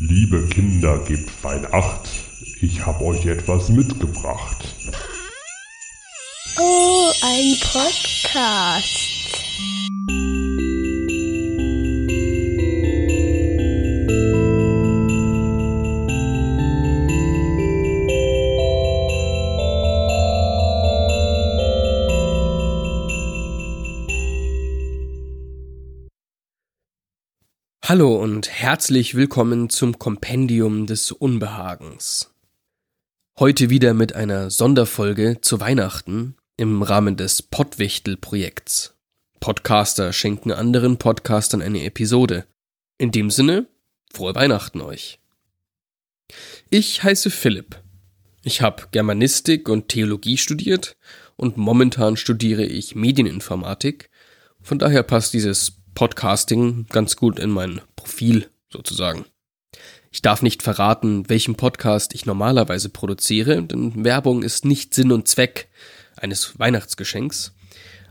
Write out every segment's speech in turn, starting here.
Liebe Kinder, gebt fein Acht. Ich hab euch etwas mitgebracht. Oh, ein Podcast. Hallo und herzlich willkommen zum Kompendium des Unbehagens. Heute wieder mit einer Sonderfolge zu Weihnachten im Rahmen des Pottwichtel-Projekts. Podcaster schenken anderen Podcastern eine Episode. In dem Sinne, frohe Weihnachten euch. Ich heiße Philipp. Ich habe Germanistik und Theologie studiert und momentan studiere ich Medieninformatik. Von daher passt dieses Podcasting ganz gut in mein Profil sozusagen. Ich darf nicht verraten, welchen Podcast ich normalerweise produziere, denn Werbung ist nicht Sinn und Zweck eines Weihnachtsgeschenks.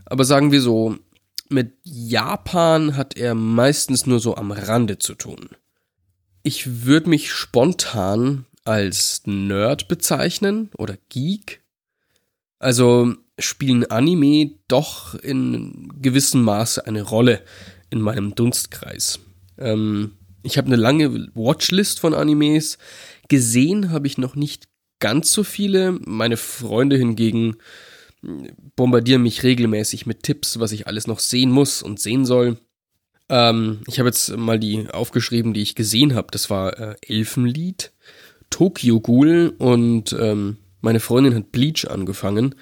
Aber sagen wir so, mit Japan hat er meistens nur so am Rande zu tun. Ich würde mich spontan als Nerd bezeichnen oder Geek. Also spielen Anime doch in gewissem Maße eine Rolle in meinem Dunstkreis. Ähm, ich habe eine lange Watchlist von Animes. Gesehen habe ich noch nicht ganz so viele. Meine Freunde hingegen bombardieren mich regelmäßig mit Tipps, was ich alles noch sehen muss und sehen soll. Ähm, ich habe jetzt mal die aufgeschrieben, die ich gesehen habe. Das war äh, Elfenlied, Tokyo Ghoul und ähm, meine Freundin hat Bleach angefangen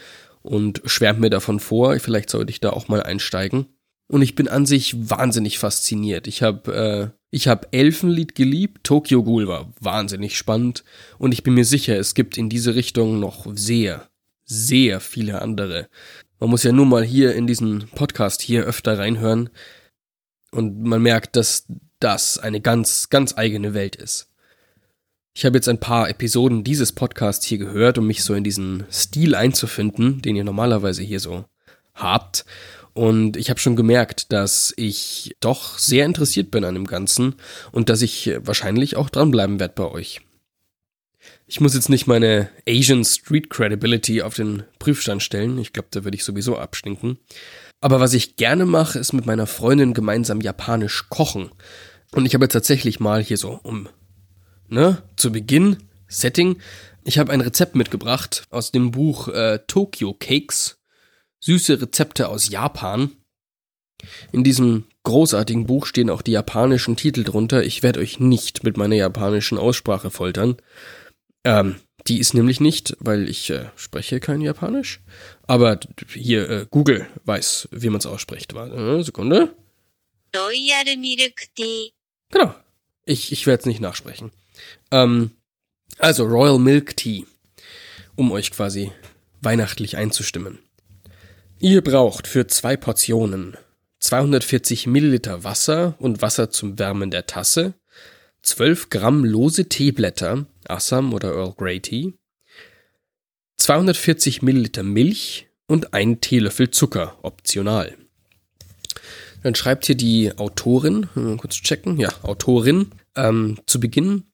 und schwärmt mir davon vor. Vielleicht sollte ich da auch mal einsteigen. Und ich bin an sich wahnsinnig fasziniert. Ich habe äh, ich habe Elfenlied geliebt, Tokyo Ghoul war wahnsinnig spannend und ich bin mir sicher, es gibt in diese Richtung noch sehr, sehr viele andere. Man muss ja nur mal hier in diesen Podcast hier öfter reinhören und man merkt, dass das eine ganz, ganz eigene Welt ist. Ich habe jetzt ein paar Episoden dieses Podcasts hier gehört, um mich so in diesen Stil einzufinden, den ihr normalerweise hier so habt. Und ich habe schon gemerkt, dass ich doch sehr interessiert bin an dem Ganzen und dass ich wahrscheinlich auch dranbleiben werde bei euch. Ich muss jetzt nicht meine Asian Street Credibility auf den Prüfstand stellen. Ich glaube, da würde ich sowieso abstinken. Aber was ich gerne mache, ist mit meiner Freundin gemeinsam japanisch kochen. Und ich habe tatsächlich mal hier so um, ne, zu Beginn, Setting, ich habe ein Rezept mitgebracht aus dem Buch äh, Tokyo Cakes süße Rezepte aus Japan. In diesem großartigen Buch stehen auch die japanischen Titel drunter. Ich werde euch nicht mit meiner japanischen Aussprache foltern. Ähm, die ist nämlich nicht, weil ich äh, spreche kein Japanisch. Aber hier, äh, Google weiß, wie man es ausspricht. Warte, eine Sekunde. Royal Milk Tea. Genau. Ich, ich werde es nicht nachsprechen. Ähm, also Royal Milk Tea, um euch quasi weihnachtlich einzustimmen. Ihr braucht für zwei Portionen 240 Milliliter Wasser und Wasser zum Wärmen der Tasse, 12 Gramm lose Teeblätter, Assam oder Earl Grey Tea, 240 Milliliter Milch und ein Teelöffel Zucker, optional. Dann schreibt hier die Autorin, kurz checken, ja, Autorin, ähm, zu Beginn,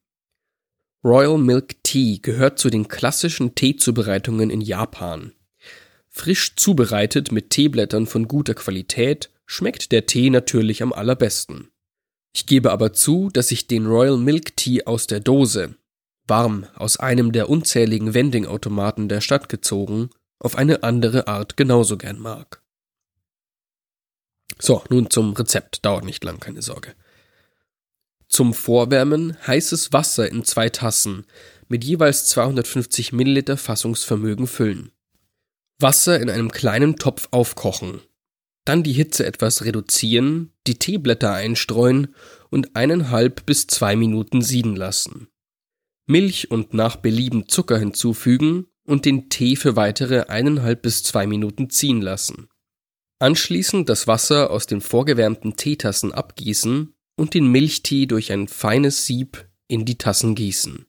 Royal Milk Tea gehört zu den klassischen Teezubereitungen in Japan. Frisch zubereitet mit Teeblättern von guter Qualität schmeckt der Tee natürlich am allerbesten. Ich gebe aber zu, dass ich den Royal Milk Tea aus der Dose, warm aus einem der unzähligen Vending-Automaten der Stadt gezogen, auf eine andere Art genauso gern mag. So, nun zum Rezept, dauert nicht lang, keine Sorge. Zum Vorwärmen heißes Wasser in zwei Tassen mit jeweils 250 Milliliter Fassungsvermögen füllen. Wasser in einem kleinen Topf aufkochen. Dann die Hitze etwas reduzieren, die Teeblätter einstreuen und eineinhalb bis zwei Minuten sieden lassen. Milch und nach Belieben Zucker hinzufügen und den Tee für weitere eineinhalb bis zwei Minuten ziehen lassen. Anschließend das Wasser aus den vorgewärmten Teetassen abgießen und den Milchtee durch ein feines Sieb in die Tassen gießen.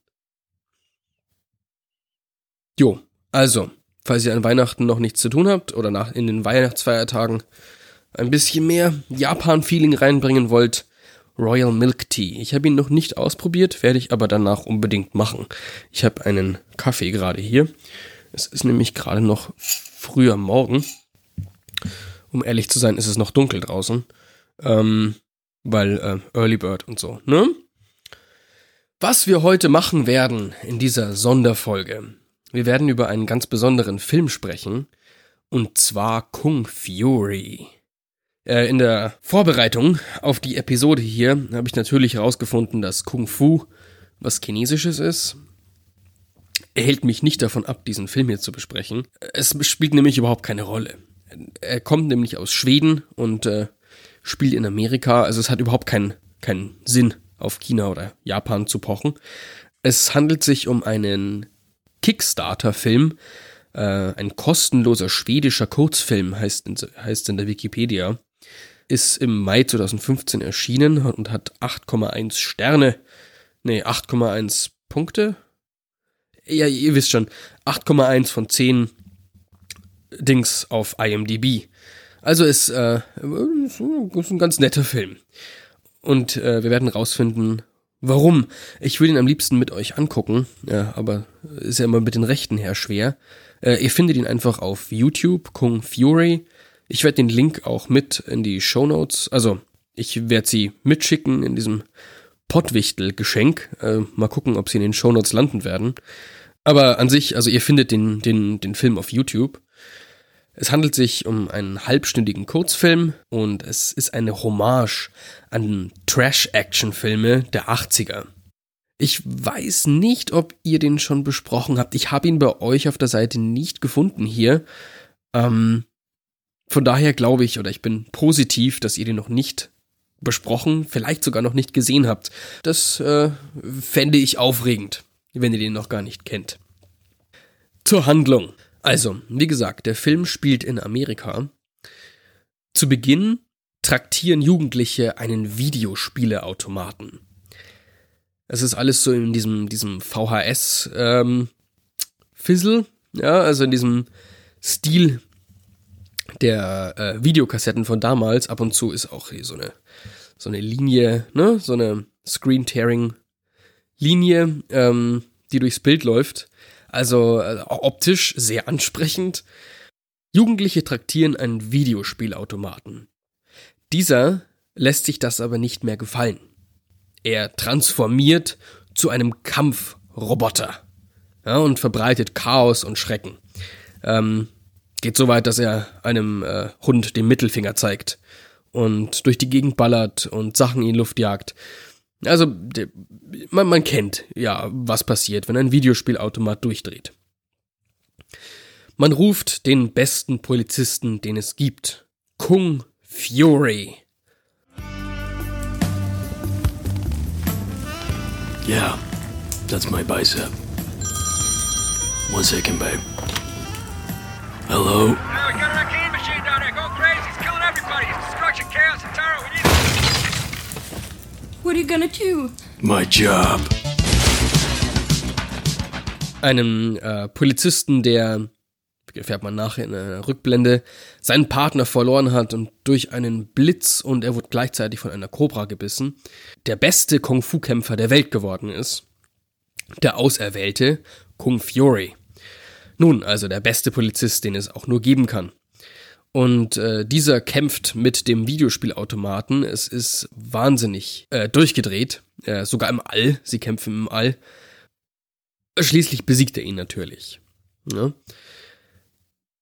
Jo, also, falls ihr an Weihnachten noch nichts zu tun habt oder nach, in den Weihnachtsfeiertagen ein bisschen mehr Japan-Feeling reinbringen wollt, Royal Milk Tea. Ich habe ihn noch nicht ausprobiert, werde ich aber danach unbedingt machen. Ich habe einen Kaffee gerade hier. Es ist nämlich gerade noch früher Morgen. Um ehrlich zu sein, ist es noch dunkel draußen. Ähm, weil äh, Early Bird und so, ne? Was wir heute machen werden in dieser Sonderfolge. Wir werden über einen ganz besonderen Film sprechen. Und zwar Kung Fury. Äh, in der Vorbereitung auf die Episode hier habe ich natürlich herausgefunden, dass Kung Fu was Chinesisches ist. Er hält mich nicht davon ab, diesen Film hier zu besprechen. Es spielt nämlich überhaupt keine Rolle. Er kommt nämlich aus Schweden und äh, spielt in Amerika. Also es hat überhaupt keinen keinen Sinn, auf China oder Japan zu pochen. Es handelt sich um einen Kickstarter-Film, äh, ein kostenloser schwedischer Kurzfilm, heißt in, heißt in der Wikipedia. Ist im Mai 2015 erschienen und hat 8,1 Sterne. Nee, 8,1 Punkte. Ja, ihr wisst schon, 8,1 von 10 Dings auf IMDb. Also ist, äh, ist ein ganz netter Film. Und äh, wir werden rausfinden, warum. Ich will ihn am liebsten mit euch angucken, ja, aber ist ja immer mit den Rechten her schwer. Äh, ihr findet ihn einfach auf YouTube, Kung Fury. Ich werde den Link auch mit in die Show Notes, also ich werde sie mitschicken in diesem Pottwichtel-Geschenk. Äh, mal gucken, ob sie in den Show Notes landen werden. Aber an sich, also ihr findet den, den, den Film auf YouTube. Es handelt sich um einen halbstündigen Kurzfilm und es ist eine Hommage an Trash-Action-Filme der 80er. Ich weiß nicht, ob ihr den schon besprochen habt. Ich habe ihn bei euch auf der Seite nicht gefunden hier. Ähm, von daher glaube ich oder ich bin positiv, dass ihr den noch nicht besprochen, vielleicht sogar noch nicht gesehen habt. Das äh, fände ich aufregend, wenn ihr den noch gar nicht kennt. Zur Handlung. Also, wie gesagt, der Film spielt in Amerika. Zu Beginn traktieren Jugendliche einen Videospieleautomaten. Es ist alles so in diesem, diesem VHS-Fizzle, ähm, ja, also in diesem Stil der äh, Videokassetten von damals. Ab und zu ist auch so eine, so eine Linie, ne, so eine Screen-Tearing-Linie, ähm, die durchs Bild läuft. Also äh, optisch sehr ansprechend. Jugendliche traktieren einen Videospielautomaten. Dieser lässt sich das aber nicht mehr gefallen. Er transformiert zu einem Kampfroboter ja, und verbreitet Chaos und Schrecken. Ähm, geht so weit, dass er einem äh, Hund den Mittelfinger zeigt und durch die Gegend ballert und Sachen in Luft jagt. Also, man, man kennt ja, was passiert, wenn ein Videospielautomat durchdreht. Man ruft den besten Polizisten, den es gibt. Kung Fury. Yeah, that's my bicep. One second, babe. Hello? What are you gonna do? My job. Einem äh, Polizisten, der, erfährt man nachher in einer Rückblende, seinen Partner verloren hat und durch einen Blitz und er wurde gleichzeitig von einer Kobra gebissen, der beste Kung-Fu-Kämpfer der Welt geworden ist. Der Auserwählte Kung Fury. Nun, also der beste Polizist, den es auch nur geben kann. Und äh, dieser kämpft mit dem Videospielautomaten. Es ist wahnsinnig äh, durchgedreht, äh, sogar im All. Sie kämpfen im All. Schließlich besiegt er ihn natürlich. Ja.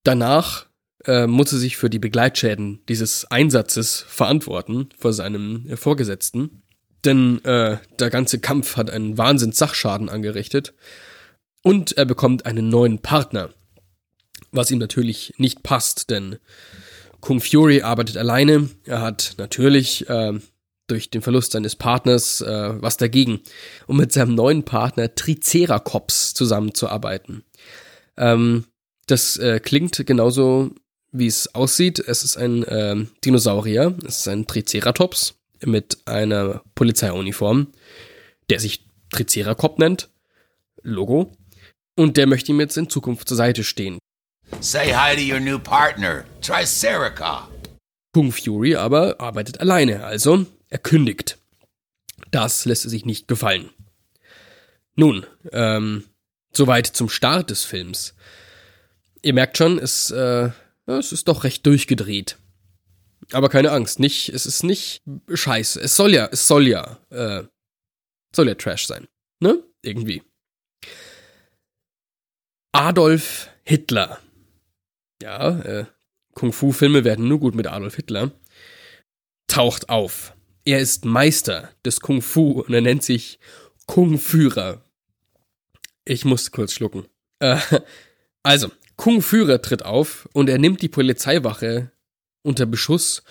Danach äh, muss er sich für die Begleitschäden dieses Einsatzes verantworten vor seinem äh, Vorgesetzten. Denn äh, der ganze Kampf hat einen Wahnsinns-Sachschaden angerichtet. Und er bekommt einen neuen Partner was ihm natürlich nicht passt, denn Kung Fury arbeitet alleine. Er hat natürlich äh, durch den Verlust seines Partners äh, was dagegen, um mit seinem neuen Partner Triceratops zusammenzuarbeiten. Ähm, das äh, klingt genauso, wie es aussieht. Es ist ein äh, Dinosaurier, es ist ein Triceratops mit einer Polizeiuniform, der sich Triceracop nennt. Logo. Und der möchte ihm jetzt in Zukunft zur Seite stehen. Say hi to your new partner, Triceracop. Kung Fury aber arbeitet alleine, also er kündigt. Das lässt er sich nicht gefallen. Nun, ähm, soweit zum Start des Films. Ihr merkt schon, es, äh, es ist doch recht durchgedreht. Aber keine Angst, nicht, es ist nicht scheiße. Es soll ja, es soll ja, äh, soll ja Trash sein. Ne? Irgendwie. Adolf Hitler. Ja, äh, Kung-Fu-Filme werden nur gut mit Adolf Hitler. Taucht auf. Er ist Meister des Kung-Fu und er nennt sich Kung-Führer. Ich muss kurz schlucken. Äh, also, Kung-Führer tritt auf und er nimmt die Polizeiwache unter Beschuss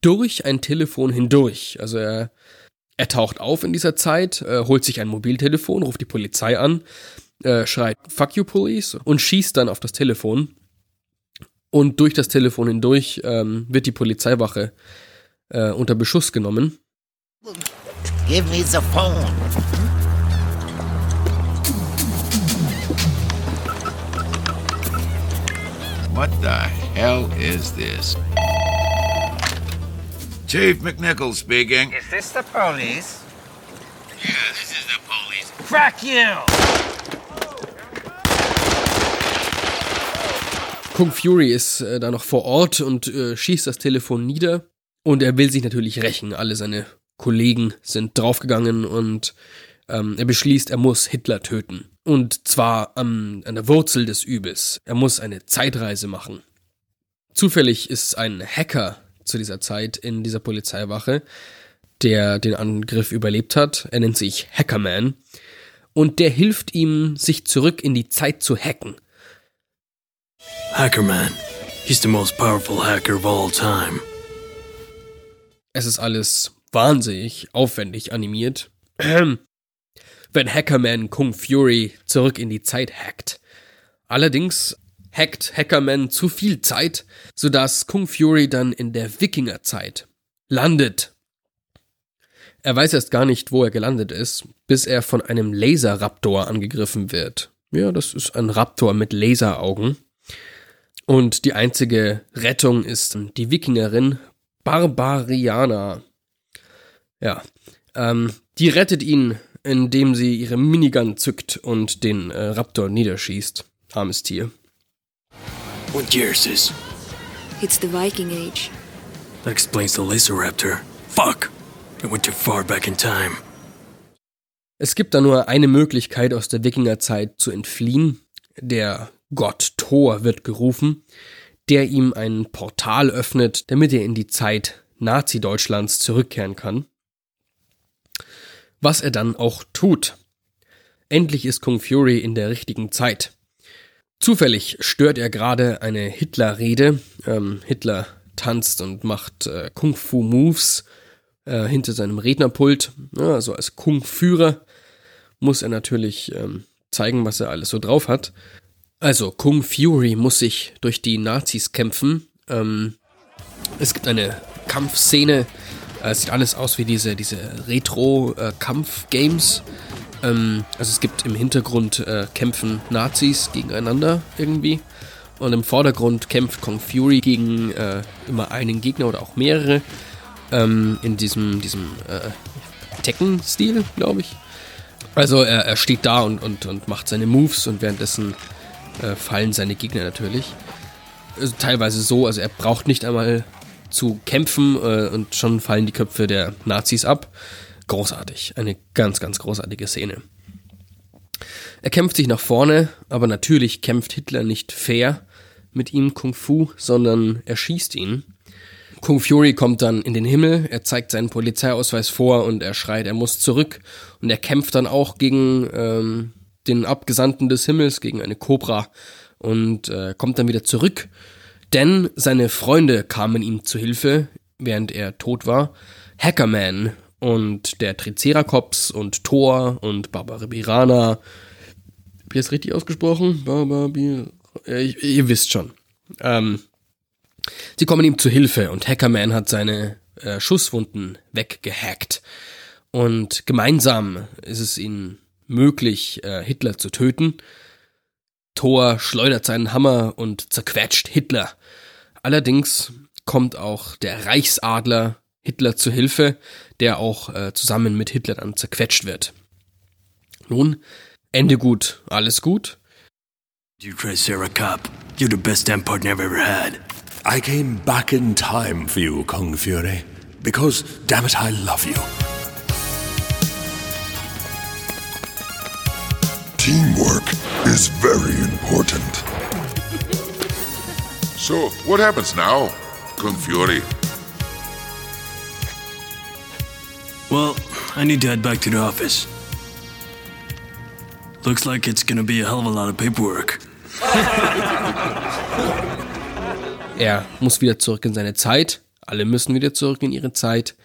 durch ein Telefon hindurch. Also er, er taucht auf in dieser Zeit, äh, holt sich ein Mobiltelefon, ruft die Polizei an, äh, schreit Fuck you Police und schießt dann auf das Telefon. Und durch das Telefon hindurch ähm, wird die Polizeiwache äh, unter Beschuss genommen. Give me the phone. What the hell is this? Chief McNichol speaking. Is this the police? Yeah, this is the police. Crack you! Kung Fury ist äh, da noch vor Ort und äh, schießt das Telefon nieder. Und er will sich natürlich rächen. Alle seine Kollegen sind draufgegangen und ähm, er beschließt, er muss Hitler töten. Und zwar am, an der Wurzel des Übels. Er muss eine Zeitreise machen. Zufällig ist ein Hacker zu dieser Zeit in dieser Polizeiwache, der den Angriff überlebt hat. Er nennt sich Hackerman. Und der hilft ihm, sich zurück in die Zeit zu hacken. Hackerman. He's the most powerful hacker of all time. Es ist alles wahnsinnig aufwendig animiert. Ahem. Wenn Hackerman Kung Fury zurück in die Zeit hackt. Allerdings hackt Hackerman zu viel Zeit, sodass Kung Fury dann in der Wikingerzeit landet. Er weiß erst gar nicht, wo er gelandet ist, bis er von einem Laserraptor angegriffen wird. Ja, das ist ein Raptor mit Laseraugen. Und die einzige Rettung ist die Wikingerin Barbariana. Ja, ähm, die rettet ihn, indem sie ihre Minigun zückt und den äh, Raptor niederschießt. Armes Tier. What year is this? It's the Viking Age. That explains the laser raptor. Fuck! I went too far back in time. Es gibt da nur eine Möglichkeit, aus der Wikingerzeit zu entfliehen. Der Gott Thor wird gerufen, der ihm ein Portal öffnet, damit er in die Zeit Nazi-Deutschlands zurückkehren kann. Was er dann auch tut. Endlich ist Kung Fury in der richtigen Zeit. Zufällig stört er gerade eine Hitler-Rede. Ähm, Hitler tanzt und macht äh, Kung-Fu-Moves äh, hinter seinem Rednerpult. Ja, also als Kung-Führer muss er natürlich ähm, zeigen, was er alles so drauf hat. Also Kung Fury muss sich durch die Nazis kämpfen. Ähm, es gibt eine Kampfszene. Äh, Es sieht alles aus wie diese, diese Retro-Kampf-Games. ähm, also es gibt im Hintergrund äh, kämpfen Nazis gegeneinander irgendwie. Und im Vordergrund kämpft Kung Fury gegen äh, immer einen Gegner oder auch mehrere. Ähm, in diesem, diesem äh, Tekken-Stil, glaube ich. Also er, er steht da und, und, und macht seine Moves und währenddessen äh, fallen seine Gegner natürlich. Also teilweise so, also er braucht nicht einmal zu kämpfen äh, und schon fallen die Köpfe der Nazis ab. Großartig. Eine ganz, ganz großartige Szene. Er kämpft sich nach vorne, aber natürlich kämpft Hitler nicht fair mit ihm Kung Fu, sondern er schießt ihn. Kung Fury kommt dann in den Himmel, er zeigt seinen Polizeiausweis vor und er schreit, er muss zurück. Und er kämpft dann auch gegen ähm, den Abgesandten des Himmels, gegen eine Kobra und äh, kommt dann wieder zurück. Denn seine Freunde kamen ihm zu Hilfe, während er tot war. Hackerman und der Triceratops und Thor und Barbaribirana. Hab ich das richtig ausgesprochen? Barbarbir... Ja, ihr wisst schon. Ähm, sie kommen ihm zu Hilfe und Hackerman hat seine äh, Schusswunden weggehackt. Und gemeinsam ist es ihnen möglich, äh, Hitler zu töten. Thor schleudert seinen Hammer und zerquetscht Hitler. Allerdings kommt auch der Reichsadler Hitler zu Hilfe, der auch äh, zusammen mit Hitler dann zerquetscht wird. Nun, Ende gut, alles gut. You Triceracop. You're the best damn partner I've ever had. I came back in time for you, Kung Fury. Because, damn it, I love you. Teamwork is very important. So, what happens now, Kung Fury? Well, I need to head back to the office. Looks like it's gonna be a hell of a lot of paperwork. Er muss wieder zurück in seine Zeit. Alle müssen wieder zurück in ihre Zeit.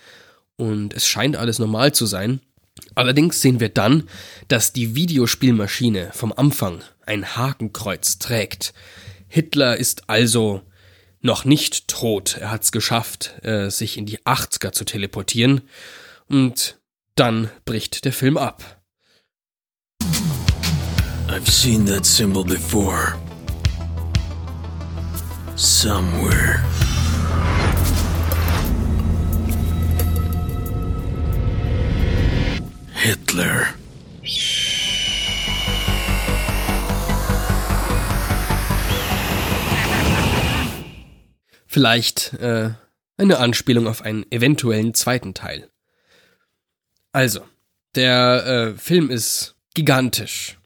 Und es scheint alles normal zu sein. Allerdings sehen wir dann, dass die Videospielmaschine vom Anfang ein Hakenkreuz trägt. Hitler ist also noch nicht tot. Er hat es geschafft, äh, sich in die 80er zu teleportieren. Und dann bricht der Film ab. I've seen that symbol before. Somewhere. Hitler. Vielleicht äh, eine Anspielung auf einen eventuellen zweiten Teil. Also, der äh, Film ist gigantisch,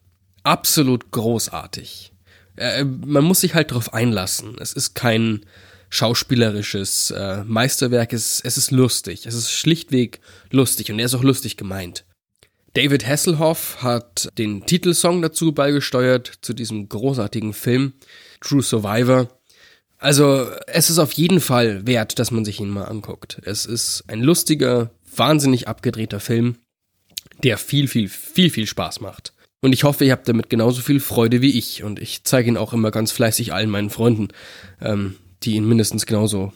absolut großartig. Äh, man muss sich halt darauf einlassen. Es ist kein schauspielerisches äh, Meisterwerk, es, es ist lustig, es ist schlichtweg lustig und er ist auch lustig gemeint. David Hasselhoff hat den Titelsong dazu beigesteuert, zu diesem großartigen Film, True Survivor. Also, es ist auf jeden Fall wert, dass man sich ihn mal anguckt. Es ist ein lustiger, wahnsinnig abgedrehter Film, der viel, viel, viel, viel Spaß macht. Und ich hoffe, ihr habt damit genauso viel Freude wie ich. Und ich zeige ihn auch immer ganz fleißig allen meinen Freunden, ähm, die ihn mindestens genauso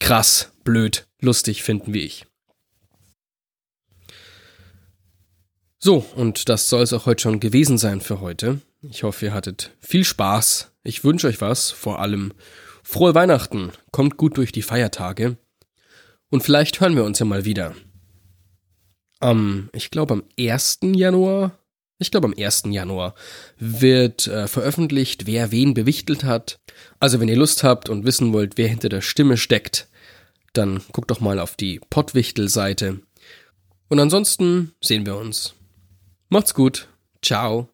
krass, blöd, lustig finden wie ich. So, und das soll es auch heute schon gewesen sein für heute. Ich hoffe, ihr hattet viel Spaß. Ich wünsche euch was, vor allem frohe Weihnachten. Kommt gut durch die Feiertage. Und vielleicht hören wir uns ja mal wieder. Am, ich glaube am 1. Januar, ich glaube am 1. Januar wird äh, veröffentlicht, wer wen bewichtelt hat. Also wenn ihr Lust habt und wissen wollt, wer hinter der Stimme steckt, dann guckt doch mal auf die Pottwichtel-Seite. Und ansonsten sehen wir uns. Macht's gut. Ciao.